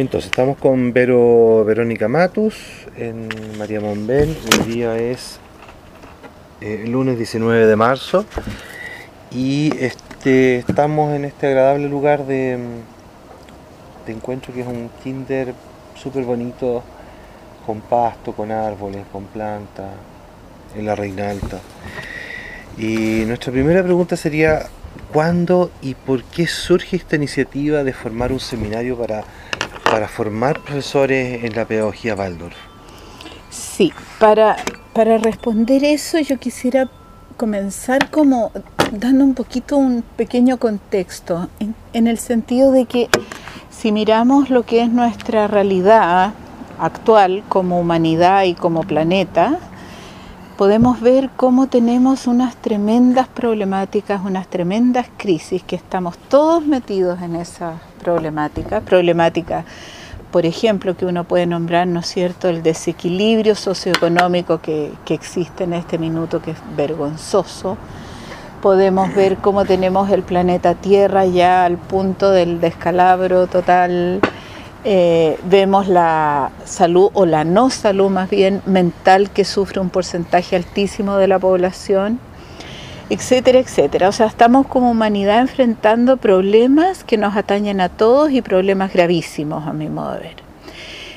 Entonces, estamos con Verónica Matus en María Monbel. El día es eh, lunes 19 de marzo y este, estamos en este agradable lugar de, de encuentro que es un kinder súper bonito con pasto, con árboles, con plantas, en la Reina Alta. Y nuestra primera pregunta sería, ¿cuándo y por qué surge esta iniciativa de formar un seminario para, para formar profesores en la pedagogía Waldorf? Sí, para, para responder eso yo quisiera comenzar como dando un poquito un pequeño contexto, en, en el sentido de que si miramos lo que es nuestra realidad actual como humanidad y como planeta, podemos ver cómo tenemos unas tremendas problemáticas, unas tremendas crisis, que estamos todos metidos en esa problemática, problemática, por ejemplo, que uno puede nombrar, ¿no es cierto?, el desequilibrio socioeconómico que, que existe en este minuto, que es vergonzoso. Podemos ver cómo tenemos el planeta Tierra ya al punto del descalabro total, eh, vemos la salud o la no salud más bien mental que sufre un porcentaje altísimo de la población, etcétera, etcétera. O sea, estamos como humanidad enfrentando problemas que nos atañen a todos y problemas gravísimos a mi modo de ver.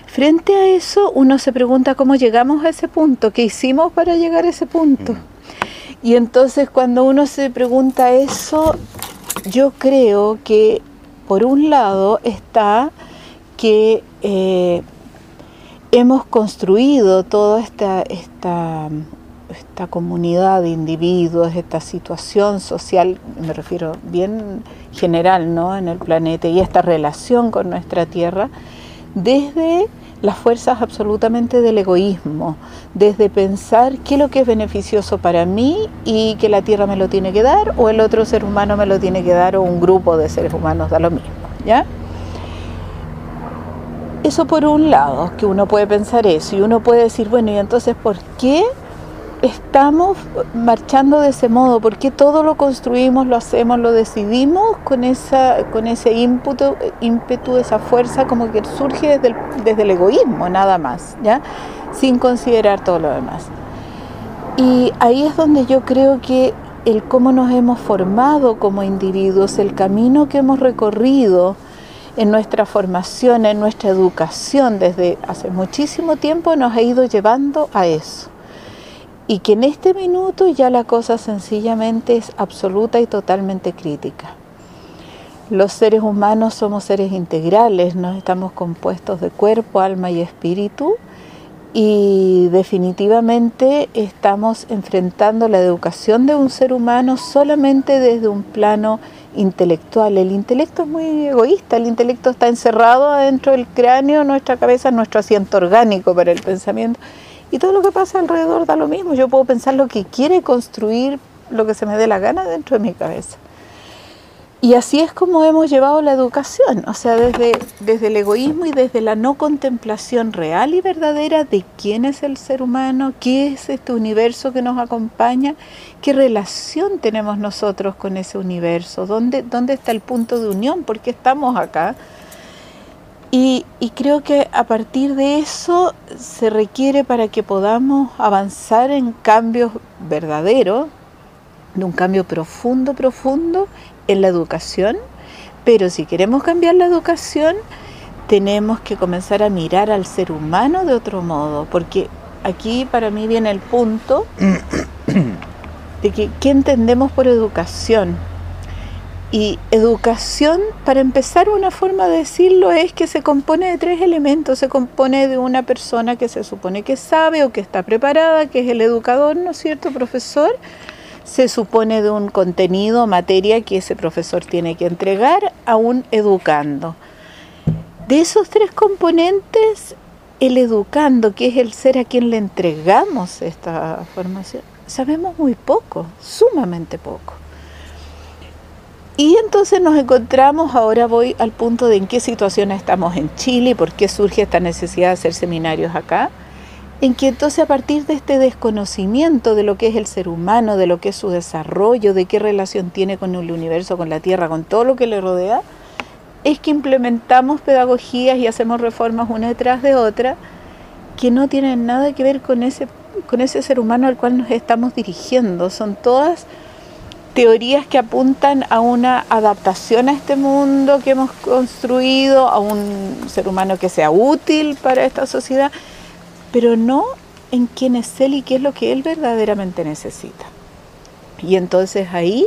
Frente a eso, uno se pregunta cómo llegamos a ese punto, qué hicimos para llegar a ese punto. Y entonces cuando uno se pregunta eso, yo creo que por un lado está que eh, hemos construido toda esta, esta, esta comunidad de individuos, esta situación social, me refiero bien general ¿no? en el planeta, y esta relación con nuestra tierra, desde las fuerzas absolutamente del egoísmo, desde pensar qué es lo que es beneficioso para mí y que la tierra me lo tiene que dar, o el otro ser humano me lo tiene que dar, o un grupo de seres humanos da lo mismo, ¿ya? Eso por un lado, que uno puede pensar eso y uno puede decir, bueno, y entonces, ¿por qué estamos marchando de ese modo? ¿Por qué todo lo construimos, lo hacemos, lo decidimos con, esa, con ese ímpetu, ímpetu, esa fuerza como que surge desde el, desde el egoísmo, nada más, ¿ya? Sin considerar todo lo demás. Y ahí es donde yo creo que el cómo nos hemos formado como individuos, el camino que hemos recorrido, en nuestra formación, en nuestra educación desde hace muchísimo tiempo nos ha ido llevando a eso. Y que en este minuto ya la cosa sencillamente es absoluta y totalmente crítica. Los seres humanos somos seres integrales, no estamos compuestos de cuerpo, alma y espíritu y definitivamente estamos enfrentando la educación de un ser humano solamente desde un plano intelectual. El intelecto es muy egoísta, el intelecto está encerrado adentro del cráneo, nuestra cabeza nuestro asiento orgánico para el pensamiento. Y todo lo que pasa alrededor da lo mismo. Yo puedo pensar lo que quiere construir, lo que se me dé la gana dentro de mi cabeza. Y así es como hemos llevado la educación, o sea, desde, desde el egoísmo y desde la no contemplación real y verdadera de quién es el ser humano, qué es este universo que nos acompaña, qué relación tenemos nosotros con ese universo, dónde, dónde está el punto de unión, por qué estamos acá. Y, y creo que a partir de eso se requiere para que podamos avanzar en cambios verdaderos, de un cambio profundo, profundo en la educación, pero si queremos cambiar la educación, tenemos que comenzar a mirar al ser humano de otro modo, porque aquí para mí viene el punto de que qué entendemos por educación. Y educación, para empezar, una forma de decirlo es que se compone de tres elementos. Se compone de una persona que se supone que sabe o que está preparada, que es el educador, ¿no es cierto?, profesor se supone de un contenido, materia que ese profesor tiene que entregar a un educando. De esos tres componentes, el educando, que es el ser a quien le entregamos esta formación, sabemos muy poco, sumamente poco. Y entonces nos encontramos, ahora voy al punto de en qué situación estamos en Chile y por qué surge esta necesidad de hacer seminarios acá en que entonces a partir de este desconocimiento de lo que es el ser humano, de lo que es su desarrollo, de qué relación tiene con el universo, con la Tierra, con todo lo que le rodea, es que implementamos pedagogías y hacemos reformas una detrás de otra que no tienen nada que ver con ese, con ese ser humano al cual nos estamos dirigiendo. Son todas teorías que apuntan a una adaptación a este mundo que hemos construido, a un ser humano que sea útil para esta sociedad, pero no en quién es él y qué es lo que él verdaderamente necesita. Y entonces ahí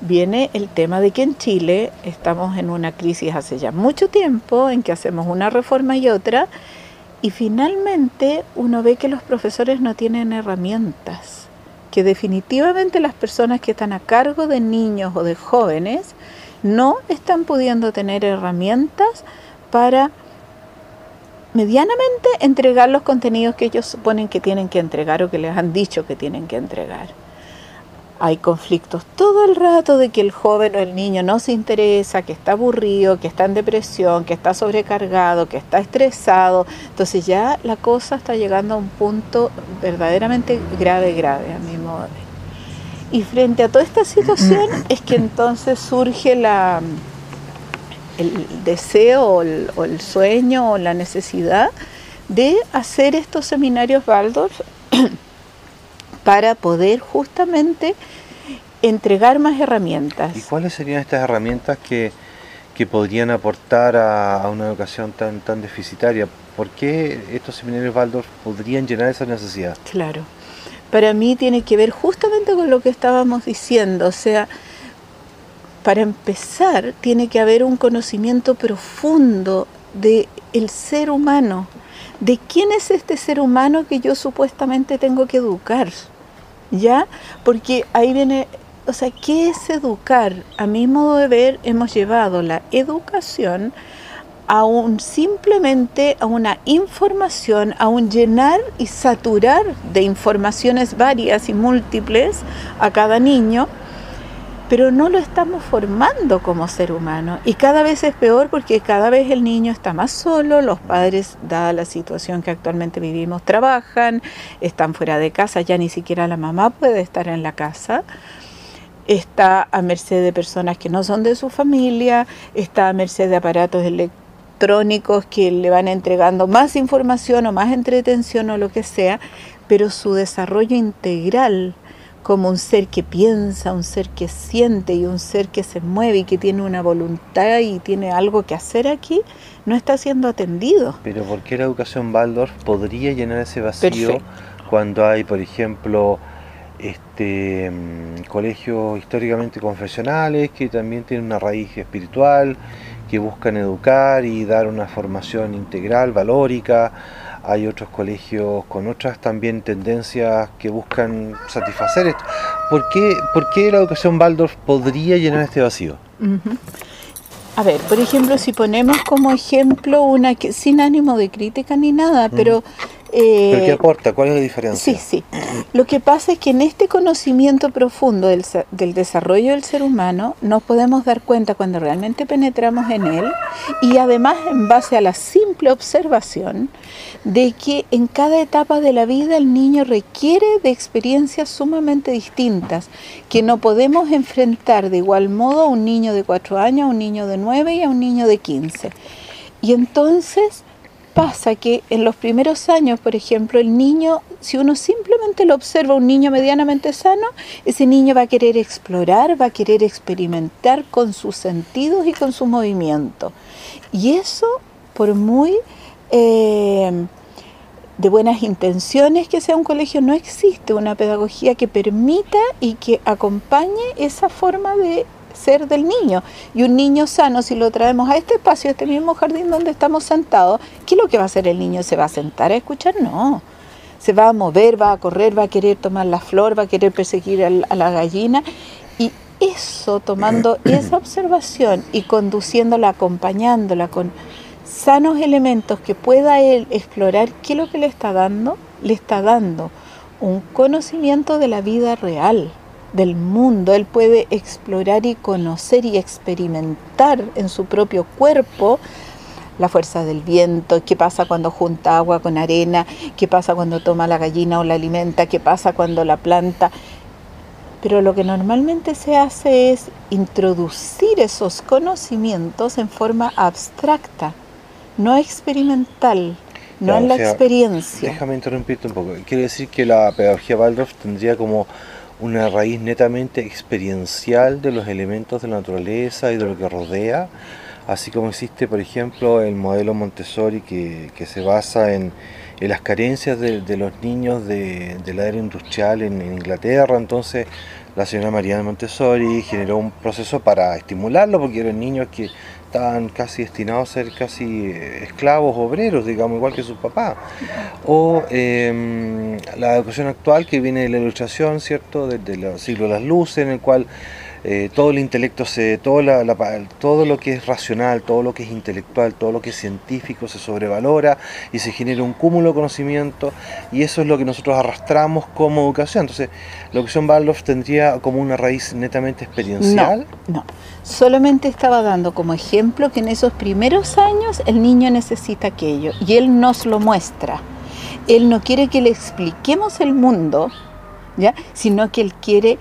viene el tema de que en Chile estamos en una crisis hace ya mucho tiempo, en que hacemos una reforma y otra, y finalmente uno ve que los profesores no tienen herramientas, que definitivamente las personas que están a cargo de niños o de jóvenes no están pudiendo tener herramientas para medianamente entregar los contenidos que ellos suponen que tienen que entregar o que les han dicho que tienen que entregar. Hay conflictos todo el rato de que el joven o el niño no se interesa, que está aburrido, que está en depresión, que está sobrecargado, que está estresado. Entonces ya la cosa está llegando a un punto verdaderamente grave, grave a mi modo de ver. Y frente a toda esta situación es que entonces surge la, el deseo o el, o el sueño o la necesidad de hacer estos seminarios Waldorf para poder justamente entregar más herramientas. ¿Y cuáles serían estas herramientas que, que podrían aportar a, a, una educación tan, tan deficitaria? ¿Por qué estos seminarios Waldorf podrían llenar esa necesidad? Claro, para mí tiene que ver justamente con lo que estábamos diciendo, o sea, para empezar tiene que haber un conocimiento profundo de el ser humano, de quién es este ser humano que yo supuestamente tengo que educar. ¿ya? Porque ahí viene, o sea, ¿qué es educar? A mi modo de ver, hemos llevado la educación a un simplemente a una información, a un llenar y saturar de informaciones varias y múltiples a cada niño pero no lo estamos formando como ser humano. Y cada vez es peor porque cada vez el niño está más solo, los padres, dada la situación que actualmente vivimos, trabajan, están fuera de casa, ya ni siquiera la mamá puede estar en la casa. Está a merced de personas que no son de su familia, está a merced de aparatos electrónicos que le van entregando más información o más entretención o lo que sea, pero su desarrollo integral, como un ser que piensa, un ser que siente y un ser que se mueve y que tiene una voluntad y tiene algo que hacer aquí, no está siendo atendido. Pero ¿por qué la educación Waldorf podría llenar ese vacío Perfecto. cuando hay, por ejemplo, este colegios históricamente confesionales que también tienen una raíz espiritual, que buscan educar y dar una formación integral, valórica? hay otros colegios con otras también tendencias que buscan satisfacer esto. ¿Por qué, por qué la educación Waldorf podría llenar este vacío? Uh -huh. A ver, por ejemplo, si ponemos como ejemplo una que sin ánimo de crítica ni nada, pero eh, ¿Pero qué aporta? ¿Cuál es la diferencia? Sí, sí. Lo que pasa es que en este conocimiento profundo del, del, desarrollo del ser humano nos podemos dar cuenta cuando realmente penetramos en él y además en base a la simple observación de que en cada etapa de la vida el niño requiere de experiencias sumamente distintas que no podemos enfrentar de igual modo a un niño de 4 años, a un niño de 9 y a un niño de 15. Y entonces pasa que en los primeros años, por ejemplo, el niño, si uno simplemente lo observa, un niño medianamente sano, ese niño va a querer explorar, va a querer experimentar con sus sentidos y con su movimiento. Y eso, por muy eh, de buenas intenciones que sea un colegio, no existe una pedagogía que permita y que acompañe esa forma de ser del niño. Y un niño sano, si lo traemos a este espacio, a este mismo jardín donde estamos sentados, ¿qué es lo que va a hacer el niño? ¿Se va a sentar a escuchar? No. Se va a mover, va a correr, va a querer tomar la flor, va a querer perseguir a la gallina. Y eso, tomando esa observación y conduciéndola, acompañándola con sanos elementos que pueda él explorar, ¿qué es lo que le está dando? Le está dando un conocimiento de la vida real del mundo, él puede explorar y conocer y experimentar en su propio cuerpo la fuerza del viento, qué pasa cuando junta agua con arena, qué pasa cuando toma la gallina o la alimenta, qué pasa cuando la planta. pero lo que normalmente se hace es introducir esos conocimientos en forma abstracta, no experimental, no en la sea, experiencia. Déjame interrumpirte un poco. Quiere decir que la pedagogía Waldorf tendría como una raíz netamente experiencial de los elementos de la naturaleza y de lo que rodea, así como existe, por ejemplo, el modelo Montessori que, que se basa en, en las carencias de, de los niños de, de industrial en, Inglaterra. Entonces, la señora Mariana Montessori generó un proceso para estimularlo, porque eran niños que estaban casi destinados a ser casi eh, esclavos, obreros, digamos, igual que sus papás. O eh, la educación actual que viene de la ilustración, ¿cierto? Desde el siglo de las luces, en el cual eh, todo el intelecto, se, todo, todo lo que es racional, todo lo que es intelectual, todo lo que es científico se sobrevalora y se genera un cúmulo de conocimiento y eso es lo que nosotros arrastramos como educación. Entonces, la educación Waldorf tendría como una raíz netamente experiencial. No, solamente estaba dando como ejemplo que en esos primeros años el niño necesita aquello y él nos lo muestra. Él no quiere que le expliquemos el mundo, ¿ya? sino que él quiere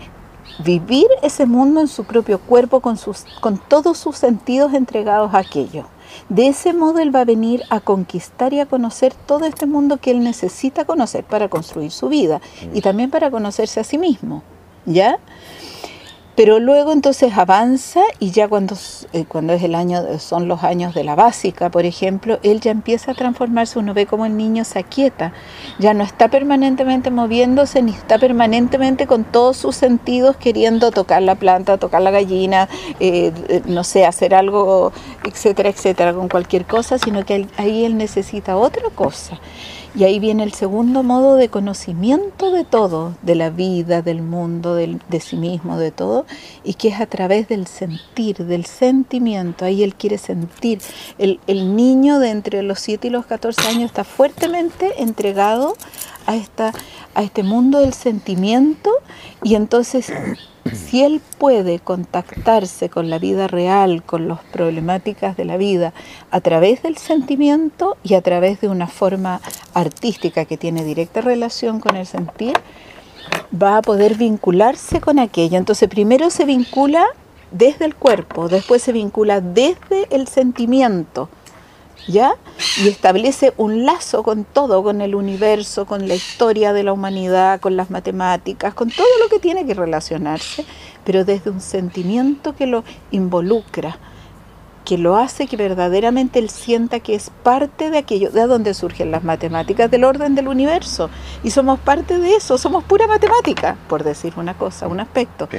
vivir ese mundo en su propio cuerpo con, sus, con todos sus sentidos entregados a aquello. De ese modo él va a venir a conquistar y a conocer todo este mundo que él necesita conocer para construir su vida y también para conocerse a sí mismo, ¿ya? Pero luego entonces avanza y ya cuando, eh, cuando es el año, son los años de la básica, por ejemplo, él ya empieza a transformarse, uno ve como el niño se aquieta, ya no está permanentemente moviéndose ni está permanentemente con todos sus sentidos queriendo tocar la planta, tocar la gallina, eh, eh, no sé, hacer algo, etcétera, etcétera, con cualquier cosa, sino que ahí él necesita otra cosa. Y ahí viene el segundo modo de conocimiento de todo, de la vida, del mundo, del- de sí mismo, de todo, y que es a través del sentir, del sentimiento. Ahí él quiere sentir. El, el niño de entre los 7 y los 14 años está fuertemente entregado a, esta, a este mundo del sentimiento y entonces si él puede contactarse con la vida real, con las problemáticas de la vida, a través del sentimiento y a través de una forma artística que tiene directa relación con el sentir, va a poder vincularse con aquello. Entonces primero se vincula desde el cuerpo, después se vincula desde el sentimiento, ¿ya? Y establece un lazo con todo, con el universo, con la historia de la humanidad, con las matemáticas, con todo lo que tiene que relacionarse, pero desde un sentimiento que lo involucra, que lo hace que verdaderamente él sienta que es parte de aquello, de donde surgen las matemáticas del orden del universo. Y somos parte de eso, somos pura matemática, por decir una cosa, un aspecto.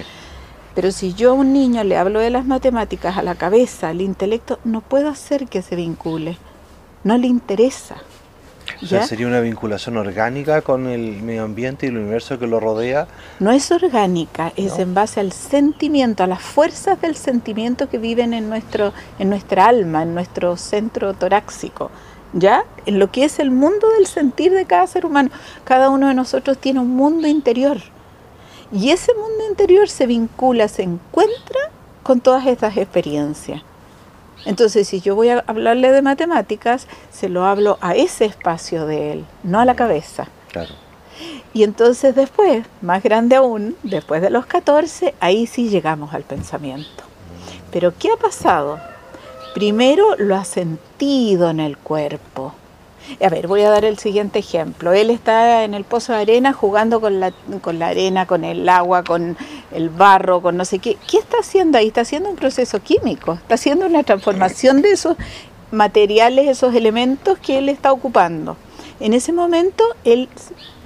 Pero si yo a un niño le hablo de las matemáticas a la cabeza, al intelecto, no puedo hacer que se vincule. No le interesa. O sea, ¿ya? sería una vinculación orgánica con el medio ambiente y el universo que lo rodea. No es orgánica, es No. en base al sentimiento, a las fuerzas del sentimiento que viven en, nuestro, en nuestra alma, en nuestro centro torácico. ¿Ya? En lo que es el mundo del sentir de cada ser humano. Cada uno de nosotros tiene un mundo interior. Y ese mundo interior se vincula, se encuentra con todas estas experiencias. Entonces, si yo voy a hablarle de matemáticas, se lo hablo a ese espacio de él, no a la cabeza. Claro. Y entonces después, más grande aún, después de los 14, ahí sí llegamos al pensamiento. Pero ¿qué ha pasado? Primero lo ha sentido en el cuerpo. A ver, voy a dar el siguiente ejemplo. Él está en el pozo de arena jugando con la, con la arena, con el agua, con el barro, con no sé qué. ¿Qué está haciendo ahí? Está haciendo un proceso químico, está haciendo una transformación de esos materiales, esos elementos que él está ocupando. En ese momento él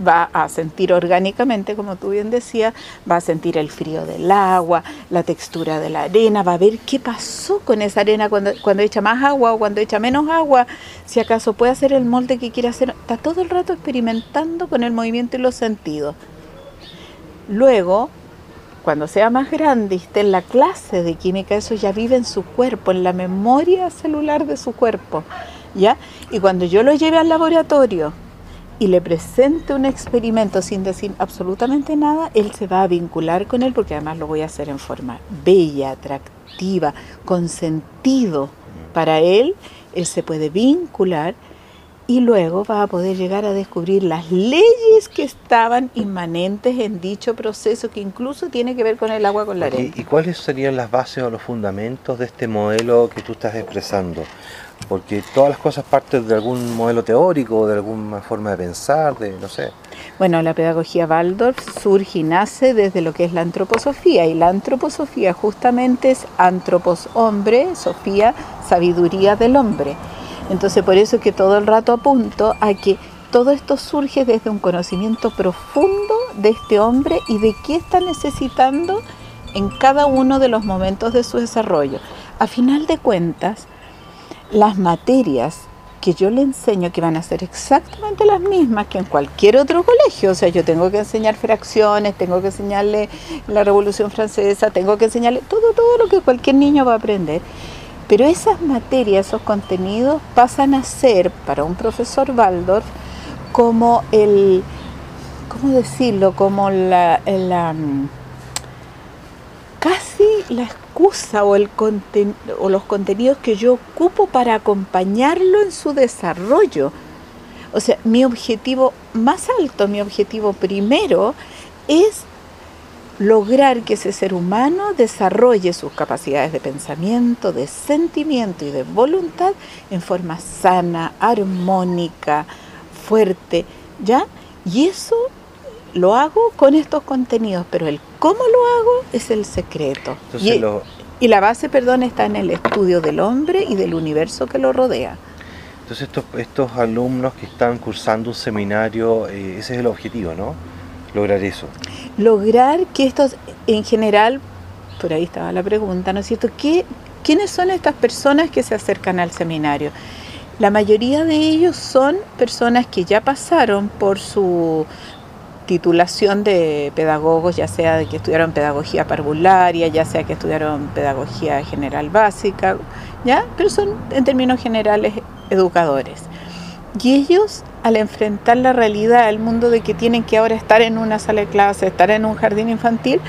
va a sentir orgánicamente, como tú bien decías, va a sentir el frío del agua, la textura de la arena, va a ver qué pasó con esa arena cuando, cuando echa más agua o cuando echa menos agua, si acaso puede hacer el molde que quiere hacer. Está todo el rato experimentando con el movimiento y los sentidos. Luego, cuando sea más grande esté en la clase de química, eso ya vive en su cuerpo, en la memoria celular de su cuerpo. ¿Ya? Y cuando yo lo lleve al laboratorio y le presente un experimento sin decir absolutamente nada, él se va a vincular con él porque además lo voy a hacer en forma bella, atractiva, con sentido. Para él, él se puede vincular y luego vas a poder llegar a descubrir las leyes que estaban inmanentes en dicho proceso que incluso tiene que ver con el agua con la arena. ¿Y, cuáles serían las bases o los fundamentos de este modelo que tú estás expresando? Porque todas las cosas parten de algún modelo teórico, de alguna forma de pensar, de no sé. Bueno, la pedagogía Waldorf surge y nace desde lo que es la antroposofía y la antroposofía justamente es antropos hombre, sofía, sabiduría del hombre. Entonces por eso es que todo el rato apunto a que todo esto surge desde un conocimiento profundo de este hombre y de qué está necesitando en cada uno de los momentos de su desarrollo. A final de cuentas, las materias que yo le enseño que van a ser exactamente las mismas que en cualquier otro colegio. O sea, yo tengo que enseñar fracciones, tengo que enseñarle la Revolución Francesa, tengo que enseñarle todo, todo lo que cualquier niño va a aprender. Pero esas materias, esos contenidos pasan a ser para un profesor Waldorf como el, ¿cómo decirlo? Como la, mm, casi la excusa o, el o los contenidos que yo ocupo para acompañarlo en su desarrollo. O sea, mi objetivo más alto, mi objetivo primero es lograr que ese ser humano desarrolle sus capacidades de pensamiento, de sentimiento y de voluntad en forma sana, armónica, fuerte, ¿ya? Y eso lo hago con estos contenidos, pero el cómo lo hago es el secreto. y, la base, perdón, está en el estudio del hombre y del universo que lo rodea. Entonces estos, estos alumnos que están cursando un seminario, eh, ese es el objetivo, ¿no? lograr eso? Lograr que estos, en general, por ahí estaba la pregunta, ¿no es cierto? ¿Qué, ¿Quiénes son estas personas que se acercan al seminario? La mayoría de ellos son personas que ya pasaron por su titulación de pedagogos, ya sea de que estudiaron pedagogía parvularia, ya sea que estudiaron pedagogía general básica, ¿ya? Pero son en términos generales educadores. Y ellos, al enfrentar la realidad, el mundo de que tienen que ahora estar en una sala de clase, estar en un jardín infantil,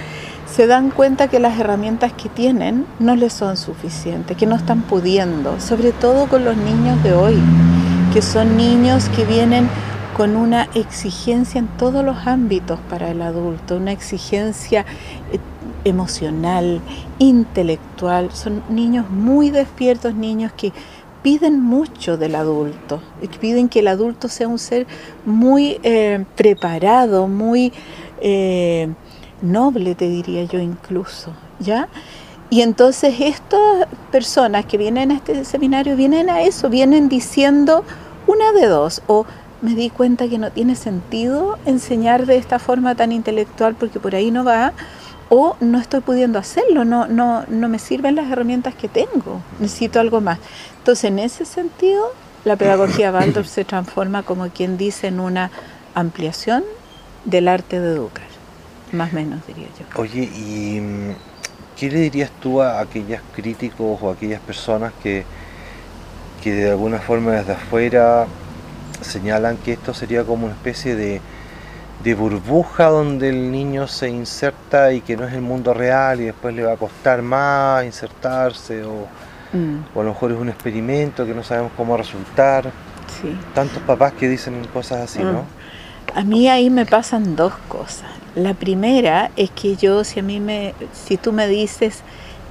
se dan cuenta que las herramientas que tienen no les son suficientes, que no están pudiendo, sobre todo con los niños de hoy, que son niños que vienen con una exigencia en todos los ámbitos para el adulto, una exigencia eh, emocional, intelectual, son niños muy despiertos, niños que piden mucho del adulto, piden que el adulto sea un ser muy eh, preparado, muy eh, noble, te diría yo incluso, ¿ya? Y entonces estas personas que vienen a este seminario vienen a eso, vienen diciendo una de dos, o me di cuenta que no tiene sentido enseñar de esta forma tan intelectual porque por ahí no va, o no estoy pudiendo hacerlo, no, no, no me sirven las herramientas que tengo, necesito algo más. Entonces, en ese sentido, la pedagogía Waldorf se transforma, como quien dice, en una ampliación del arte de educar, más o menos diría yo. Oye, ¿y mm, qué le dirías tú a aquellos críticos o a aquellas personas que, que de alguna forma desde afuera señalan que esto sería como una especie de de burbuja donde el niño se inserta y que no es el mundo real y después le va a costar más insertarse o, mm. a lo mejor es un experimento que no sabemos cómo resultar. Sí. Tantos papás que dicen cosas así, ¿no? Mm. A mí ahí me pasan dos cosas. La primera es que yo, si a mí me, si tú me dices,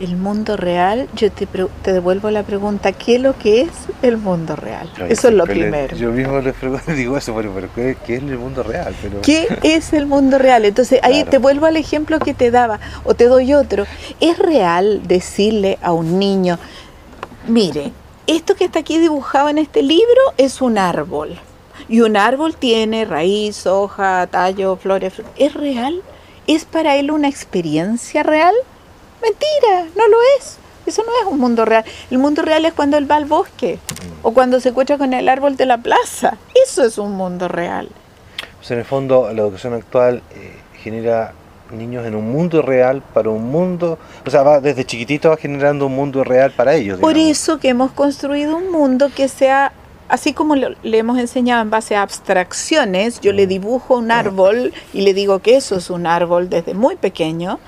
el mundo real, yo te, te, devuelvo la pregunta, ¿qué es lo que es el mundo real? eso es lo primero. yo mismo le digo eso, pero, ¿qué, es el mundo real? Pero... ¿Qué es el mundo real? Entonces ahí te vuelvo al ejemplo que te daba, o te doy otro. ¿Es real decirle a un niño, mire, esto que está aquí dibujado en este libro es un árbol? Y un árbol tiene raíz, hoja, tallo, flores. ¿Es real? ¿Es para él una experiencia real? Mentira, no lo es. Eso no es un mundo real. El mundo real es cuando él va al bosque o cuando se encuentra con el árbol de la plaza. Eso es un mundo real. Sea, en el fondo, la educación actual eh, genera niños en un mundo real para un mundo, o sea, va desde chiquitito va generando un mundo real para ellos. Por eso que hemos construido un mundo que sea, así como le hemos enseñado en base a abstracciones, yo le mm. dibujo un árbol y le digo que eso es un árbol desde muy pequeño,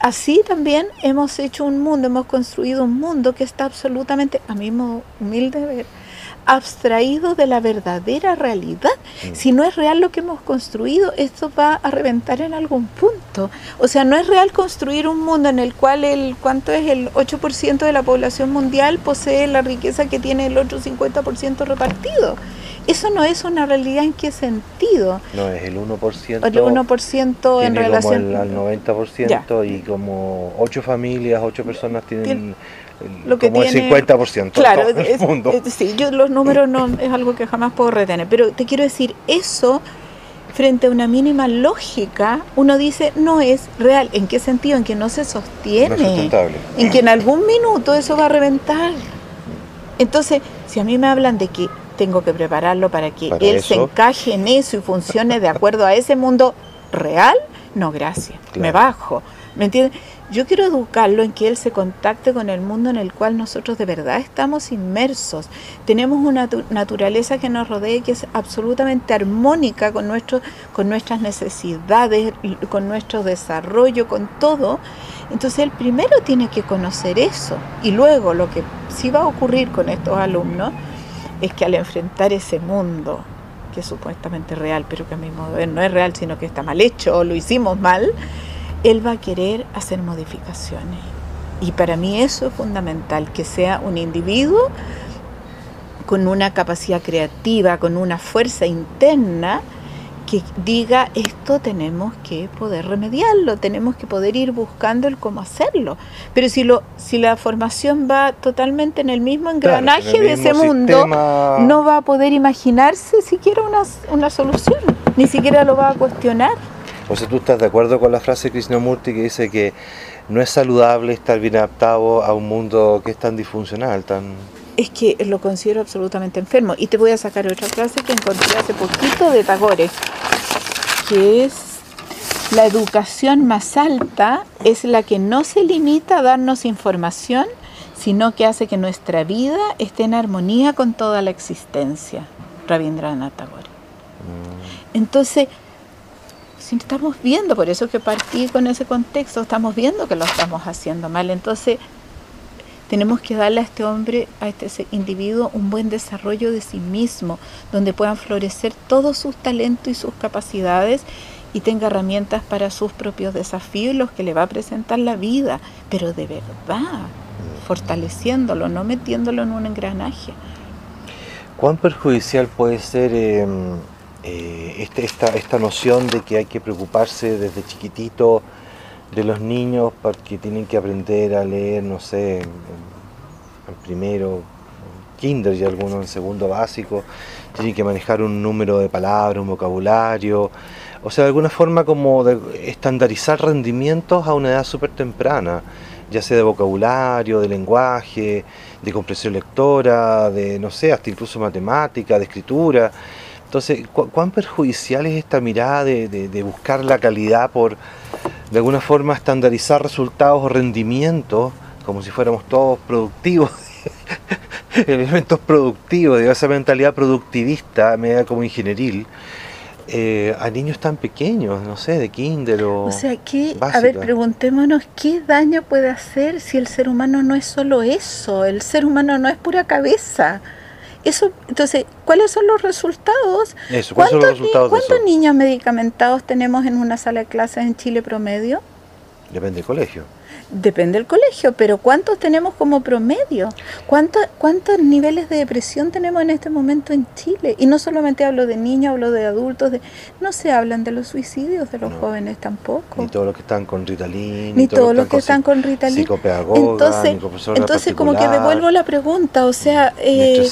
así también hemos hecho un mundo, hemos construido un mundo que está absolutamente, a mi humilde ver, abstraído de la verdadera realidad. Mm. Si no es real lo que hemos construido, esto va a reventar en algún punto. O sea, no es real construir un mundo en el cual el cuánto es el 8% de la población mundial posee la riqueza que tiene el otro 50% repartido. Eso no es una realidad en qué sentido. No, es el 1%. El 1% en relación como el, al 90% Ya. y como 8 familias, 8 personas tienen el- lo que como tiene- el 50% Claro, de todo el es- mundo. es- sí, yo los números no es algo que jamás puedo retener, pero te quiero decir, eso frente a una mínima lógica, uno dice no es real. ¿En qué sentido? En que no se no es sostiene. sustentable. en que en algún minuto eso va a reventar. Entonces, si a mí me hablan de que tengo que prepararlo para que Para él se encaje en eso y funcione de acuerdo a ese mundo real, no, gracias, me bajo. ¿Me entiendes? Yo quiero educarlo en que él se contacte con el mundo en el cual nosotros de verdad estamos inmersos. Tenemos una tu- naturaleza que nos rodea y que es absolutamente armónica con, nuestro, con nuestras necesidades, con nuestro desarrollo, con todo. Entonces él primero tiene que conocer eso. Y luego lo que sí va a ocurrir con estos alumnos es que al enfrentar ese mundo, que es supuestamente real, pero que a mi modo de ver no es real, sino que está mal hecho o lo hicimos mal, él va a querer hacer modificaciones. Y para mí eso es fundamental, que sea un individuo con una capacidad creativa, con una fuerza interna que diga esto tenemos que poder remediarlo, tenemos que poder ir buscando el cómo hacerlo. Pero si lo si la formación va totalmente en el mismo engranaje Claro, en el de ese mundo, no va a poder imaginarse siquiera una, una solución, ni siquiera lo va a cuestionar. O sea, tú estás de acuerdo con la frase de Krishnamurti que dice que no es saludable estar bien adaptado a un mundo que es tan disfuncional, tan... Es que lo considero absolutamente enfermo. Y te voy a sacar otra frase que encontré hace poquito de Tagore, que es la educación más alta es la que no se limita a darnos información, sino que hace que nuestra vida esté en armonía con toda la existencia. Rabindranath Tagore. Entonces, si estamos viendo, por eso que partí con ese contexto, estamos viendo que lo estamos haciendo mal. Entonces, tenemos que darle a este hombre, a este individuo, un buen desarrollo de sí mismo, donde puedan florecer todos sus talentos y sus capacidades y tenga herramientas para sus propios desafíos, los que le va a presentar la vida, pero de verdad, fortaleciéndolo, no metiéndolo en un engranaje. ¿Cuán perjudicial puede ser eh, eh, este- esta, esta noción de que hay que preocuparse desde chiquitito de los niños porque tienen que aprender a leer, no sé, en, primero, kinder y algunos en segundo básico, tienen que manejar un número de palabras, un vocabulario, o sea, de alguna forma como de estandarizar rendimientos a una edad súper temprana, ya sea de vocabulario, de lenguaje, de comprensión lectora, de, no sé, hasta incluso matemática, de escritura. Entonces, ¿cu- ¿cuán perjudicial es esta mirada de, de- de buscar la calidad por, de alguna forma, estandarizar resultados o rendimientos, como si fuéramos todos productivos, elementos productivos, de esa mentalidad productivista, media como ingenieril, eh, a niños tan pequeños, no sé, de kinder o... O sea, ¿qué, a ver, preguntémonos qué daño puede hacer si el ser humano no es solo eso, el ser humano no es pura cabeza. Eso, entonces, ¿cuáles son los resultados? Eso, ¿cuáles son los ¿Cuántos, ni- resultados cuántos eso? niños medicamentados tenemos en una sala de clases en Chile promedio? Depende del colegio. Depende del colegio, pero ¿cuántos tenemos como promedio? ¿Cuántos, ¿Cuántos niveles de depresión tenemos en este momento en Chile? Y no solamente hablo de niños, hablo de adultos, de, no se hablan de los suicidios de los No. jóvenes tampoco. Ni todos los que están con Ritalin, Ni todos los que están con Ritalin. Psicopedagoga, Entonces, entonces como que devuelvo la pregunta, o sea, eh.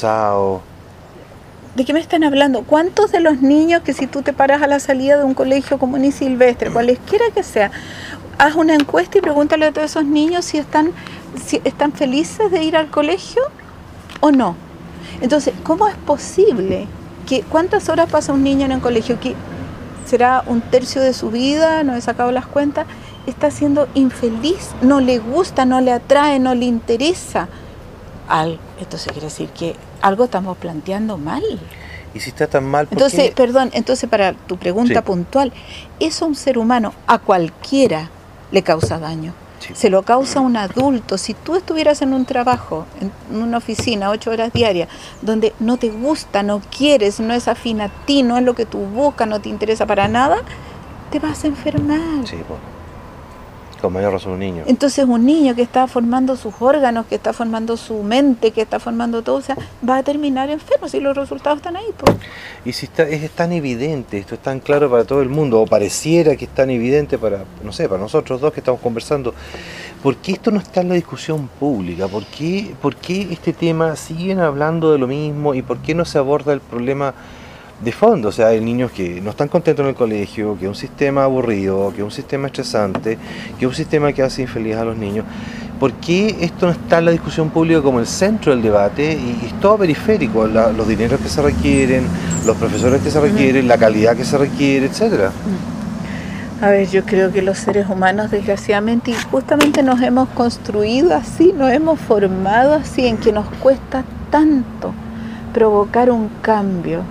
¿de qué me están hablando? ¿Cuántos de los niños que si tú te paras a la salida de un colegio común y silvestre, cualesquiera que sea, haz una encuesta y pregúntale a todos esos niños si están, si están felices de ir al colegio o no? Entonces, ¿cómo es posible que cuántas horas pasa un niño en el colegio? Que será un tercio de su vida, no he sacado las cuentas, está siendo infeliz, no le gusta, no le atrae, no le interesa. Al, entonces quiere decir que algo estamos planteando mal. Y si está tan mal, ¿por Entonces, qué? perdón, entonces para tu pregunta Sí. puntual, eso a un ser humano, a cualquiera, le causa daño. se lo causa un adulto. Si tú estuvieras en un trabajo, en una oficina, ocho horas diarias, donde no te gusta, no quieres, no es afín a ti, no es lo que tú buscas, no te interesa para nada, te vas a enfermar. Sí, pues. Con mayor razón un niño. Entonces un niño que está formando sus órganos, que está formando su mente, que está formando todo, o sea, va a terminar enfermo si los resultados están ahí. Pues. Y si está, es tan evidente, esto es tan claro para todo el mundo, o pareciera que es tan evidente para, no sé, para nosotros dos que estamos conversando, ¿por qué esto no está en la discusión pública? ¿Por qué, por qué este tema siguen hablando de lo mismo y por qué no se aborda el problema? De fondo, o sea, hay niños que no están contentos en el colegio, que es un sistema aburrido, que es un sistema estresante, que es un sistema que hace infeliz a los niños. ¿Por qué esto no está en la discusión pública como el centro del debate y, es todo periférico? los dineros que se requieren, los profesores que se requieren, la calidad que se requiere, etcétera. A ver, yo creo que los seres humanos, desgraciadamente, y justamente nos hemos construido así, nos hemos formado así, en que nos cuesta tanto provocar un cambio,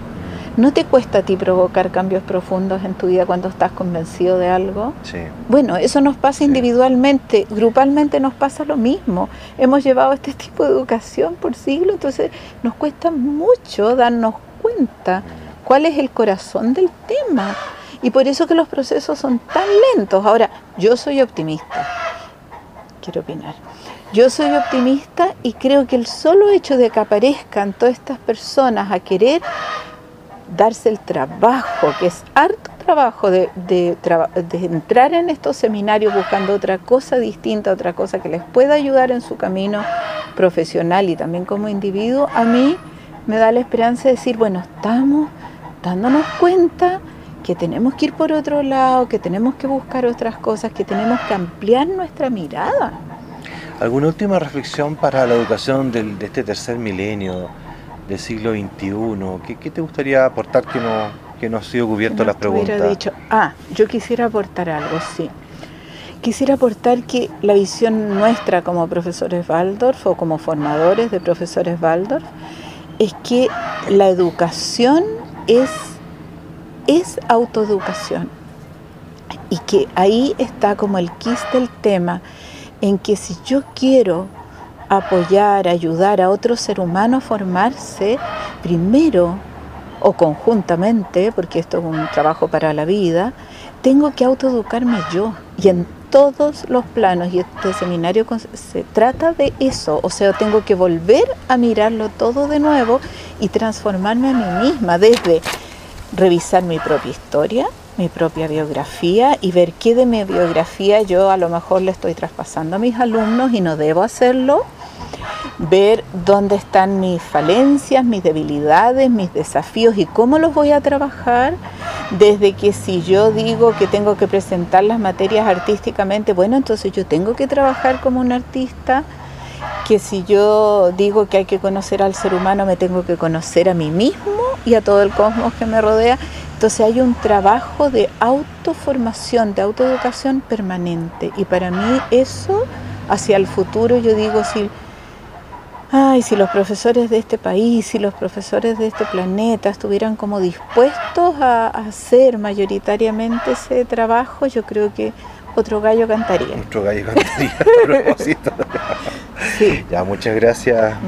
¿No te cuesta a ti provocar cambios profundos en tu vida cuando estás convencido de algo? Sí. Bueno, eso nos pasa individualmente, grupalmente nos pasa lo mismo. Hemos llevado este tipo de educación por siglos, entonces nos cuesta mucho darnos cuenta cuál es el corazón del tema. Y por eso que los procesos son tan lentos. Ahora, yo soy optimista. Quiero opinar. Yo soy optimista y creo que el solo hecho de que aparezcan todas estas personas a querer darse el trabajo, que es harto trabajo de, de, entrar en estos seminarios buscando otra cosa distinta, otra cosa que les pueda ayudar en su camino profesional y también como individuo, a mí me da la esperanza de decir, bueno, estamos dándonos cuenta que tenemos que ir por otro lado, que tenemos que buscar otras cosas, que tenemos que ampliar nuestra mirada. ¿Alguna última reflexión para la educación de este tercer milenio? Del siglo XXI? ¿Qué, te gustaría aportar que no, que no ha sido cubierto las preguntas? Dicho, ah, yo quisiera aportar algo, sí. Quisiera aportar que la visión nuestra como profesores Waldorf o como formadores de profesores Waldorf es que la educación es, es autoeducación y que ahí está como el quis del tema en que si yo quiero apoyar, ayudar a otro ser humano a formarse, primero o conjuntamente, porque esto es un trabajo para la vida, tengo que autoeducarme yo. Y en todos los planos, y este seminario se trata de eso, o sea, tengo que volver a mirarlo todo de nuevo y transformarme a mí misma, desde revisar mi propia historia, mi propia biografía y ver qué de mi biografía yo a lo mejor le estoy traspasando a mis alumnos y no debo hacerlo ver dónde están mis falencias, mis debilidades, mis desafíos y cómo los voy a trabajar. Desde que si yo digo que tengo que presentar las materias artísticamente, bueno, entonces yo tengo que trabajar como un artista. Que si yo digo que hay que conocer al ser humano, me tengo que conocer a mí mismo y a todo el cosmos que me rodea. Entonces hay un trabajo de autoformación, de autoeducación permanente. Y para mí eso, hacia el futuro, yo digo, si ay, si los profesores de este país, si los profesores de este planeta estuvieran como dispuestos a, hacer mayoritariamente ese trabajo, yo creo que otro gallo cantaría. Otro gallo cantaría, a propósito. Ya, muchas gracias.